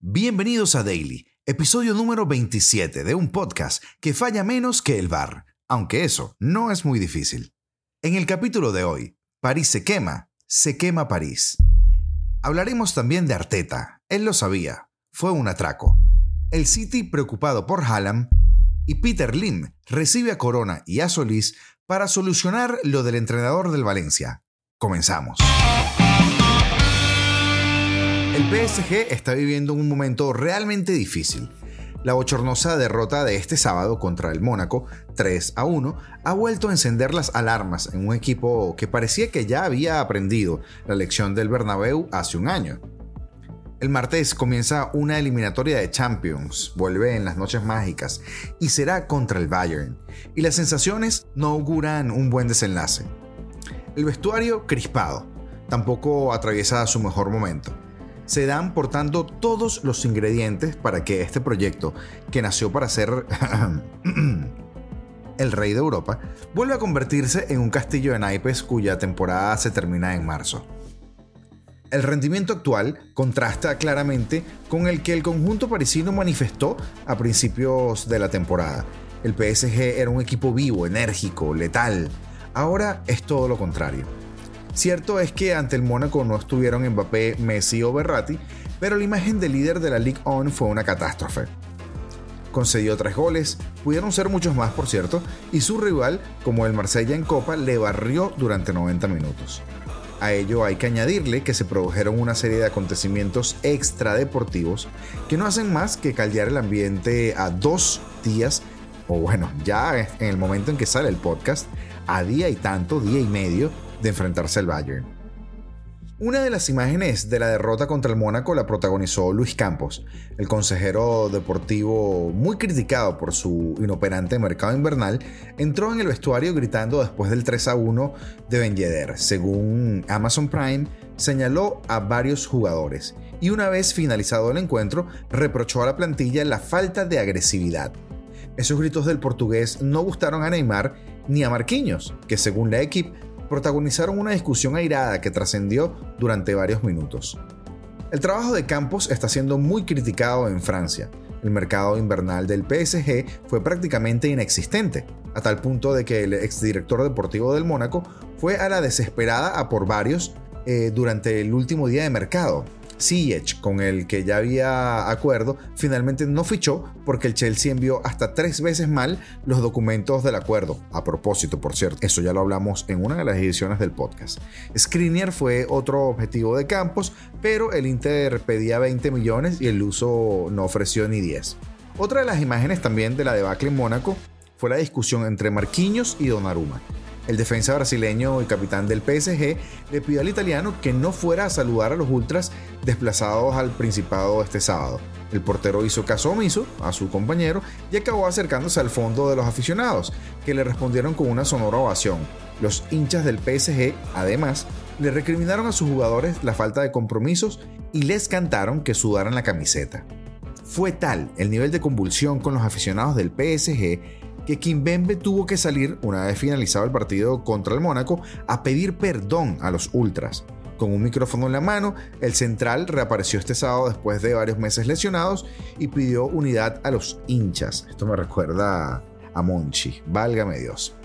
Bienvenidos a Daily, episodio número 27 de un podcast que falla menos que el bar, aunque eso no es muy difícil. En el capítulo de hoy, París se quema, se quema París. Hablaremos también de Arteta, él lo sabía, fue un atraco. El City preocupado por Haaland y Peter Lim recibe a Corona y a Solís para solucionar lo del entrenador del Valencia. Comenzamos. El PSG está viviendo un momento realmente difícil. La bochornosa derrota de este sábado contra el Mónaco, 3 a 1, ha vuelto a encender las alarmas en un equipo que parecía que ya había aprendido la lección del Bernabéu hace un año. El martes comienza una eliminatoria de Champions, vuelve en las noches mágicas y será contra el Bayern. Y las sensaciones no auguran un buen desenlace. El vestuario crispado, tampoco atraviesa su mejor momento se dan por tanto todos los ingredientes para que este proyecto, que nació para ser el rey de Europa, vuelva a convertirse en un castillo de naipes cuya temporada se termina en marzo. El rendimiento actual contrasta claramente con el que el conjunto parisino manifestó a principios de la temporada. El PSG era un equipo vivo, enérgico, letal. Ahora es todo lo contrario. Cierto es que ante el Mónaco no estuvieron Mbappé, Messi o Berratti, pero la imagen del líder de la Ligue 1 fue una catástrofe. Concedió tres goles, pudieron ser muchos más por cierto, y su rival, como el Marsella en Copa, le barrió durante 90 minutos. A ello hay que añadirle que se produjeron una serie de acontecimientos extradeportivos que no hacen más que caldear el ambiente a dos días, o bueno, ya en el momento en que sale el podcast, a día y tanto, día y medio de enfrentarse al Bayern. Una de las imágenes de la derrota contra el Mónaco la protagonizó Luis Campos, el consejero deportivo muy criticado por su inoperante mercado invernal, entró en el vestuario gritando después del 3 a 1 de Ben Yedder. Según Amazon Prime, señaló a varios jugadores y una vez finalizado el encuentro, reprochó a la plantilla la falta de agresividad. Esos gritos del portugués no gustaron a Neymar ni a Marquinhos, que según la equipe protagonizaron una discusión airada que trascendió durante varios minutos. El trabajo de Campos está siendo muy criticado en Francia. El mercado invernal del PSG fue prácticamente inexistente, a tal punto de que el exdirector deportivo del Mónaco fue a la desesperada a por varios eh, durante el último día de mercado, Ziyech, con el que ya había acuerdo, finalmente no fichó porque el Chelsea envió hasta tres veces mal los documentos del acuerdo. A propósito, por cierto, eso ya lo hablamos en una de las ediciones del podcast. Skriniar fue otro objetivo de Campos, pero el Inter pedía 20 millones y el uso no ofreció ni 10. Otra de las imágenes también de la debacle en Mónaco fue la discusión entre Marquinhos y Donnarumma. El defensa brasileño y capitán del PSG le pidió al italiano que no fuera a saludar a los ultras desplazados al Principado este sábado. El portero hizo caso omiso a su compañero y acabó acercándose al fondo de los aficionados, que le respondieron con una sonora ovación. Los hinchas del PSG, además, le recriminaron a sus jugadores la falta de compromisos y les cantaron que sudaran la camiseta. Fue tal el nivel de convulsión con los aficionados del PSG que Kimbembe tuvo que salir, una vez finalizado el partido contra el Mónaco, a pedir perdón a los ultras. Con un micrófono en la mano, el central reapareció este sábado después de varios meses lesionados y pidió unidad a los hinchas. Esto me recuerda a Monchi, válgame Dios.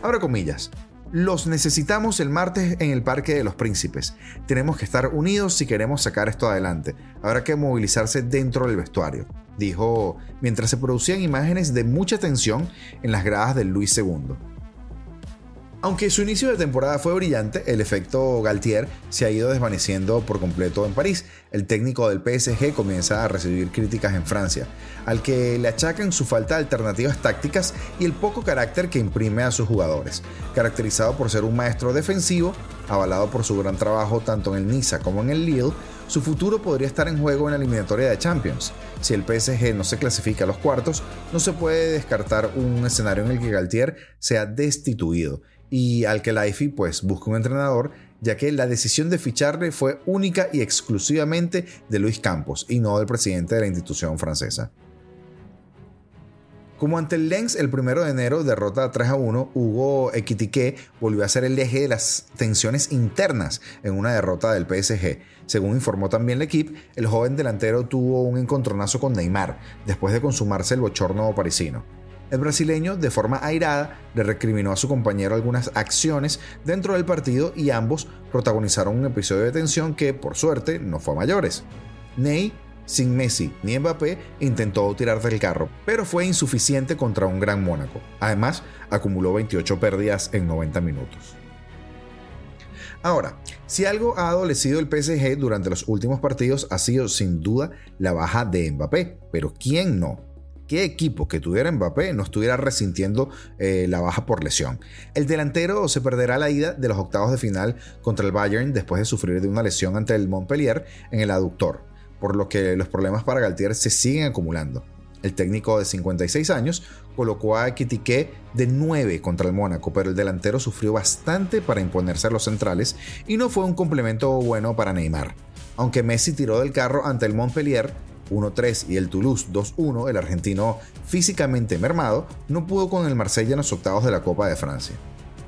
Ahora comillas, los necesitamos el martes en el Parque de los Príncipes. Tenemos que estar unidos si queremos sacar esto adelante. Habrá que movilizarse dentro del vestuario dijo mientras se producían imágenes de mucha tensión en las gradas del Luis II. Aunque su inicio de temporada fue brillante, el efecto Galtier se ha ido desvaneciendo por completo en París. El técnico del PSG comienza a recibir críticas en Francia, al que le achacan su falta de alternativas tácticas y el poco carácter que imprime a sus jugadores. Caracterizado por ser un maestro defensivo, avalado por su gran trabajo tanto en el Niza como en el Lille, su futuro podría estar en juego en la eliminatoria de Champions. Si el PSG no se clasifica a los cuartos, no se puede descartar un escenario en el que Galtier sea destituido y al que la IFI pues busca un entrenador, ya que la decisión de ficharle fue única y exclusivamente de Luis Campos y no del presidente de la institución francesa. Como ante el Lens el primero de enero derrota 3 a 1, Hugo Equitique volvió a ser el eje de las tensiones internas en una derrota del PSG. Según informó también el equipo, el joven delantero tuvo un encontronazo con Neymar después de consumarse el bochorno parisino. El brasileño, de forma airada, le recriminó a su compañero algunas acciones dentro del partido y ambos protagonizaron un episodio de tensión que, por suerte, no fue a mayores. Ney sin Messi ni Mbappé, intentó tirar del carro, pero fue insuficiente contra un gran Mónaco. Además, acumuló 28 pérdidas en 90 minutos. Ahora, si algo ha adolecido el PSG durante los últimos partidos ha sido sin duda la baja de Mbappé, pero ¿quién no? ¿Qué equipo que tuviera Mbappé no estuviera resintiendo eh, la baja por lesión? El delantero se perderá la ida de los octavos de final contra el Bayern después de sufrir de una lesión ante el Montpellier en el aductor por lo que los problemas para Galtier se siguen acumulando. El técnico de 56 años colocó a Kitike de 9 contra el Mónaco, pero el delantero sufrió bastante para imponerse a los centrales y no fue un complemento bueno para Neymar. Aunque Messi tiró del carro ante el Montpellier 1-3 y el Toulouse 2-1, el argentino físicamente mermado no pudo con el Marsella en los octavos de la Copa de Francia.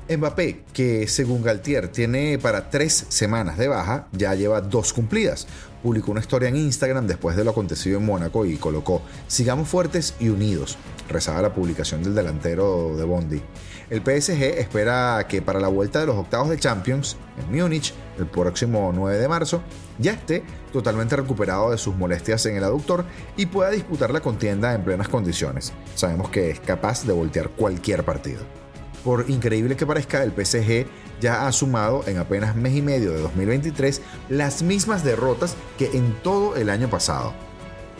Mbappé, que según Galtier tiene para tres semanas de baja, ya lleva dos cumplidas. Publicó una historia en Instagram después de lo acontecido en Mónaco y colocó, sigamos fuertes y unidos, rezaba la publicación del delantero de Bondi. El PSG espera que para la vuelta de los octavos de Champions en Múnich, el próximo 9 de marzo, ya esté totalmente recuperado de sus molestias en el aductor y pueda disputar la contienda en plenas condiciones. Sabemos que es capaz de voltear cualquier partido. Por increíble que parezca, el PSG ya ha sumado en apenas mes y medio de 2023 las mismas derrotas que en todo el año pasado.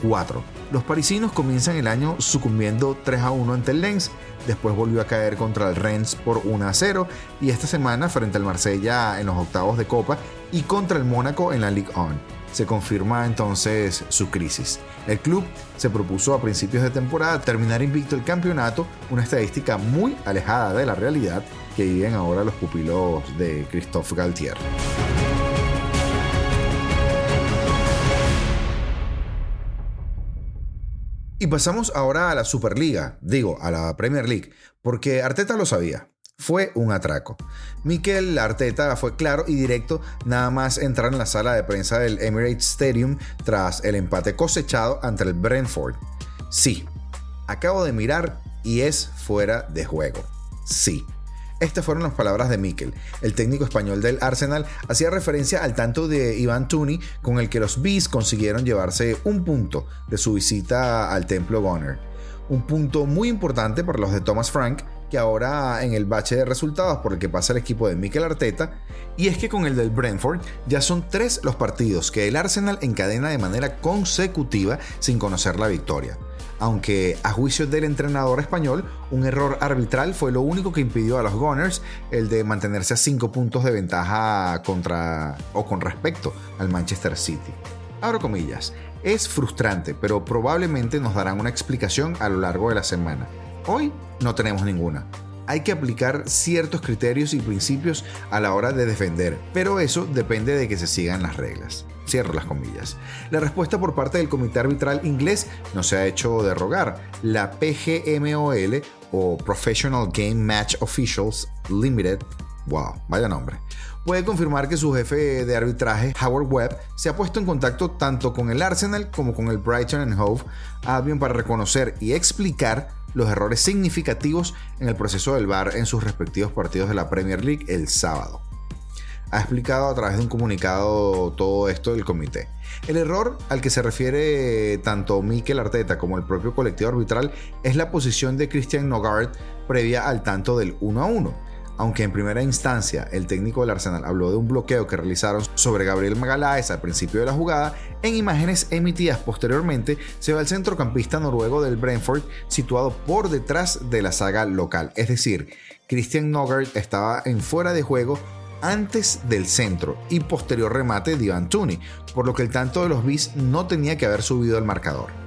4. Los parisinos comienzan el año sucumbiendo 3 a 1 ante el Lens, después volvió a caer contra el Rennes por 1 a 0 y esta semana frente al Marsella en los octavos de Copa y contra el Mónaco en la Ligue 1 se confirma entonces su crisis. El club se propuso a principios de temporada terminar invicto el campeonato, una estadística muy alejada de la realidad que viven ahora los pupilos de Christophe Galtier. Y pasamos ahora a la Superliga, digo, a la Premier League, porque Arteta lo sabía fue un atraco. Mikel Arteta fue claro y directo nada más entrar en la sala de prensa del Emirates Stadium tras el empate cosechado ante el Brentford. Sí, acabo de mirar y es fuera de juego. Sí. Estas fueron las palabras de Mikel. El técnico español del Arsenal hacía referencia al tanto de Ivan Tooney con el que los Bees consiguieron llevarse un punto de su visita al templo Gunner. Un punto muy importante para los de Thomas Frank, que ahora en el bache de resultados por el que pasa el equipo de Mikel Arteta, y es que con el del Brentford ya son tres los partidos que el Arsenal encadena de manera consecutiva sin conocer la victoria. Aunque a juicio del entrenador español, un error arbitral fue lo único que impidió a los Gunners el de mantenerse a 5 puntos de ventaja contra o con respecto al Manchester City. Abro comillas, es frustrante, pero probablemente nos darán una explicación a lo largo de la semana. Hoy no tenemos ninguna. Hay que aplicar ciertos criterios y principios a la hora de defender, pero eso depende de que se sigan las reglas. Cierro las comillas. La respuesta por parte del Comité Arbitral Inglés no se ha hecho de rogar. La PGMOL o Professional Game Match Officials Limited, wow, vaya nombre, puede confirmar que su jefe de arbitraje, Howard Webb, se ha puesto en contacto tanto con el Arsenal como con el Brighton and Hove Albion para reconocer y explicar los errores significativos en el proceso del VAR en sus respectivos partidos de la Premier League el sábado. Ha explicado a través de un comunicado todo esto del comité. El error al que se refiere tanto Mikel Arteta como el propio colectivo arbitral es la posición de Christian Nogard previa al tanto del 1 a 1 aunque en primera instancia el técnico del Arsenal habló de un bloqueo que realizaron sobre Gabriel Magaláes al principio de la jugada, en imágenes emitidas posteriormente se ve al centrocampista noruego del Brentford situado por detrás de la saga local, es decir, Christian Nogard estaba en fuera de juego antes del centro y posterior remate de Ivan por lo que el tanto de los bis no tenía que haber subido al marcador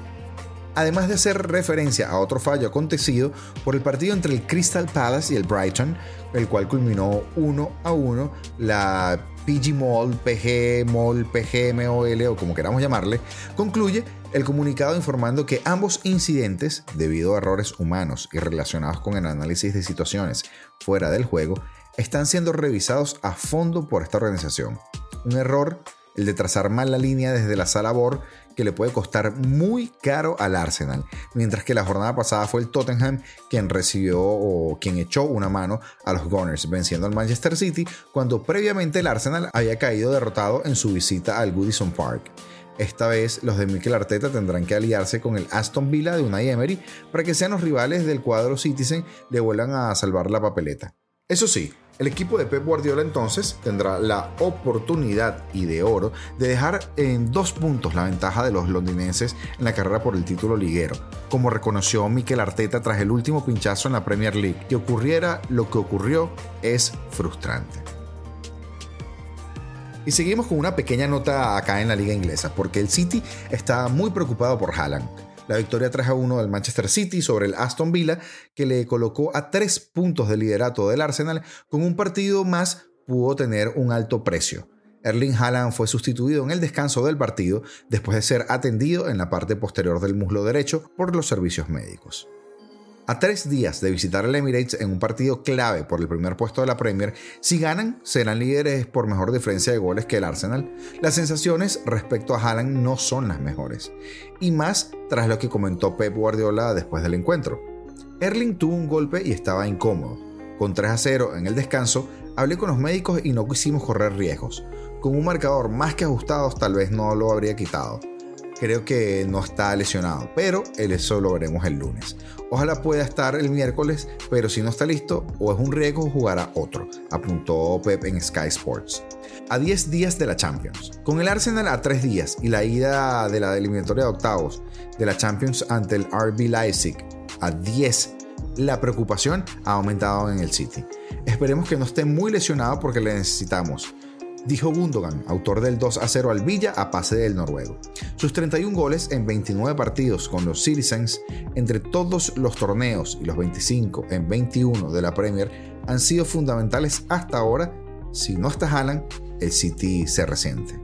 además de hacer referencia a otro fallo acontecido por el partido entre el Crystal Palace y el Brighton, el cual culminó 1 a 1. La PG Mall, PG Mall, PGMOL o como queramos llamarle, concluye el comunicado informando que ambos incidentes, debido a errores humanos y relacionados con el análisis de situaciones fuera del juego, están siendo revisados a fondo por esta organización. Un error, el de trazar mal la línea desde la sala BOR, que le puede costar muy caro al Arsenal, mientras que la jornada pasada fue el Tottenham quien recibió o quien echó una mano a los Gunners, venciendo al Manchester City cuando previamente el Arsenal había caído derrotado en su visita al Goodison Park. Esta vez los de Mikel Arteta tendrán que aliarse con el Aston Villa de Unai Emery para que sean los rivales del cuadro Citizen le vuelvan a salvar la papeleta. Eso sí, el equipo de Pep Guardiola entonces tendrá la oportunidad y de oro de dejar en dos puntos la ventaja de los londinenses en la carrera por el título liguero, como reconoció Mikel Arteta tras el último pinchazo en la Premier League. Que ocurriera lo que ocurrió es frustrante. Y seguimos con una pequeña nota acá en la liga inglesa, porque el City está muy preocupado por Haaland la victoria 3 a 1 del Manchester City sobre el Aston Villa, que le colocó a tres puntos de liderato del Arsenal, con un partido más pudo tener un alto precio. Erling Haaland fue sustituido en el descanso del partido después de ser atendido en la parte posterior del muslo derecho por los servicios médicos. A tres días de visitar el Emirates en un partido clave por el primer puesto de la Premier, si ganan, serán líderes por mejor diferencia de goles que el Arsenal. Las sensaciones respecto a Haaland no son las mejores, y más tras lo que comentó Pep Guardiola después del encuentro. Erling tuvo un golpe y estaba incómodo. Con 3 a 0 en el descanso, hablé con los médicos y no quisimos correr riesgos. Con un marcador más que ajustado, tal vez no lo habría quitado creo que no está lesionado, pero eso lo veremos el lunes. Ojalá pueda estar el miércoles, pero si no está listo o es un riesgo, jugará otro, apuntó Pep en Sky Sports. A 10 días de la Champions. Con el Arsenal a 3 días y la ida de la eliminatoria de octavos de la Champions ante el RB Leipzig a 10, la preocupación ha aumentado en el City. Esperemos que no esté muy lesionado porque le necesitamos dijo Gundogan, autor del 2 a 0 al Villa a pase del noruego. Sus 31 goles en 29 partidos con los Citizens entre todos los torneos y los 25 en 21 de la Premier han sido fundamentales hasta ahora. Si no está Haaland, el City se resiente.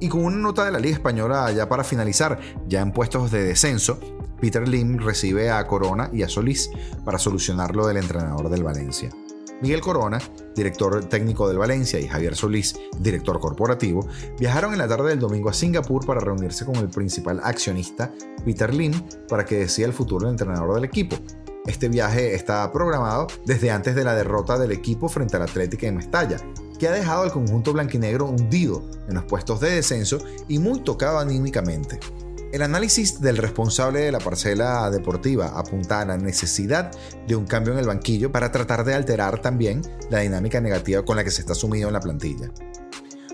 Y con una nota de la Liga Española ya para finalizar, ya en puestos de descenso, Peter Lim recibe a Corona y a Solís para solucionar lo del entrenador del Valencia. Miguel Corona, director técnico del Valencia, y Javier Solís, director corporativo, viajaron en la tarde del domingo a Singapur para reunirse con el principal accionista, Peter Lim, para que decida el futuro del entrenador del equipo. Este viaje está programado desde antes de la derrota del equipo frente al Atlético de Mestalla, que ha dejado al conjunto blanquinegro hundido en los puestos de descenso y muy tocado anímicamente. El análisis del responsable de la parcela deportiva apunta a la necesidad de un cambio en el banquillo para tratar de alterar también la dinámica negativa con la que se está sumido en la plantilla.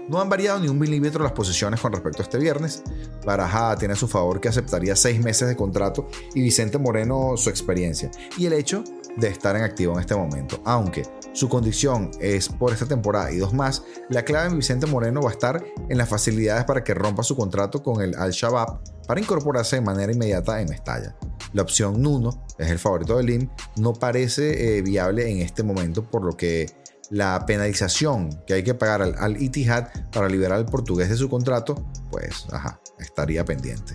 No han variado ni un milímetro las posiciones con respecto a este viernes. Baraja tiene a su favor que aceptaría seis meses de contrato y Vicente Moreno su experiencia y el hecho de estar en activo en este momento. Aunque su condición es por esta temporada y dos más, la clave en Vicente Moreno va a estar en las facilidades para que rompa su contrato con el Al-Shabaab para incorporarse de manera inmediata en Mestalla. La opción Nuno es el favorito del LIM, no parece eh, viable en este momento, por lo que la penalización que hay que pagar al, al Itihad para liberar al portugués de su contrato, pues ajá, estaría pendiente.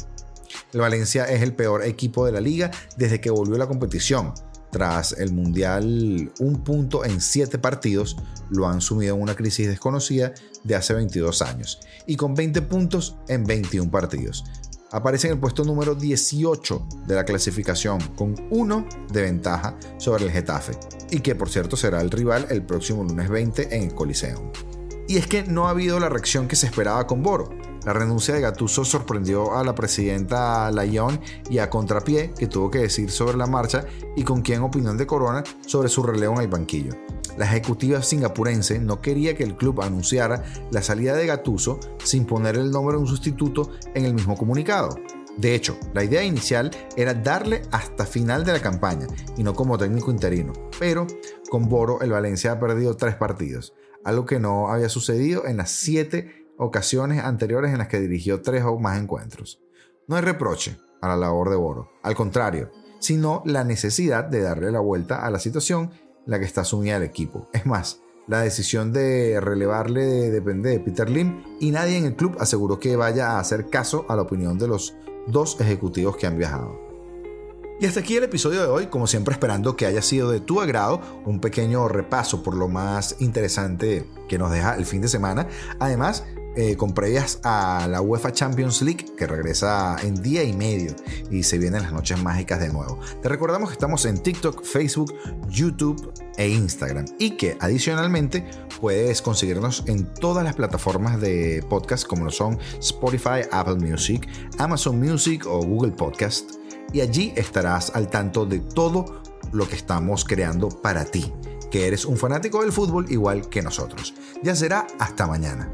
El Valencia es el peor equipo de la liga desde que volvió a la competición tras el Mundial, un punto en siete partidos lo han sumido en una crisis desconocida de hace 22 años y con 20 puntos en 21 partidos. Aparece en el puesto número 18 de la clasificación con uno de ventaja sobre el Getafe y que por cierto será el rival el próximo lunes 20 en el Coliseo. Y es que no ha habido la reacción que se esperaba con Boro la renuncia de Gatuso sorprendió a la presidenta Layón y a Contrapié, que tuvo que decir sobre la marcha y con quién opinión de Corona sobre su relevo en el banquillo. La ejecutiva singapurense no quería que el club anunciara la salida de Gatuso sin poner el nombre de un sustituto en el mismo comunicado. De hecho, la idea inicial era darle hasta final de la campaña y no como técnico interino. Pero con Boro el Valencia ha perdido tres partidos, algo que no había sucedido en las siete ocasiones anteriores en las que dirigió tres o más encuentros. No hay reproche a la labor de Boro, al contrario, sino la necesidad de darle la vuelta a la situación la que está sumida el equipo. Es más, La decisión de relevarle depende de Peter Lim y nadie en el club aseguró que vaya a hacer caso a la opinión de los dos ejecutivos que han viajado. Y hasta aquí el episodio de hoy, como siempre esperando que haya sido de tu agrado, un pequeño repaso por lo más interesante que nos deja el fin de semana. Además, eh, con previas a la UEFA Champions League que regresa en día y medio y se vienen las noches mágicas de nuevo. Te recordamos que estamos en TikTok, Facebook, YouTube e Instagram y que adicionalmente puedes conseguirnos en todas las plataformas de podcast como lo son Spotify, Apple Music, Amazon Music o Google Podcast y allí estarás al tanto de todo lo que estamos creando para ti, que eres un fanático del fútbol igual que nosotros. Ya será hasta mañana.